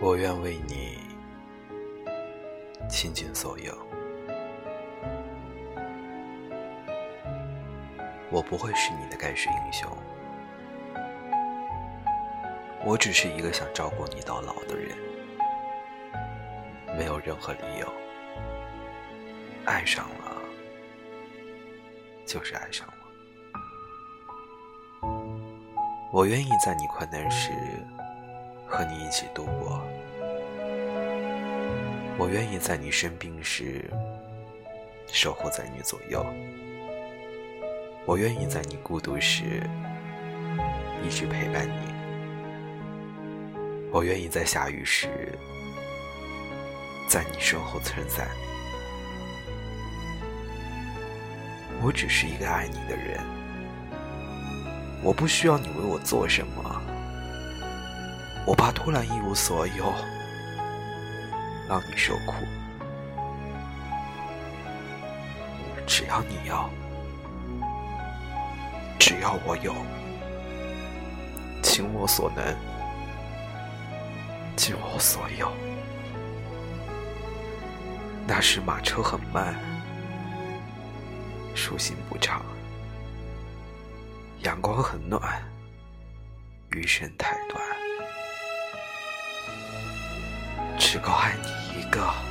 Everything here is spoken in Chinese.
我愿为你倾尽所有。我不会是你的盖世英雄，我只是一个想照顾你到老的人，没有任何理由。爱上了，就是爱上了。我愿意在你困难时和你一起度过，我愿意在你生病时守护在你左右。我愿意在你孤独时一直陪伴你，我愿意在下雨时在你身后撑伞。我只是一个爱你的人，我不需要你为我做什么，我怕突然一无所有，让你受苦。只要你要。只要我有，尽我所能，尽我所有。那时马车很慢，树行不长，阳光很暖，余生太只够爱你一个。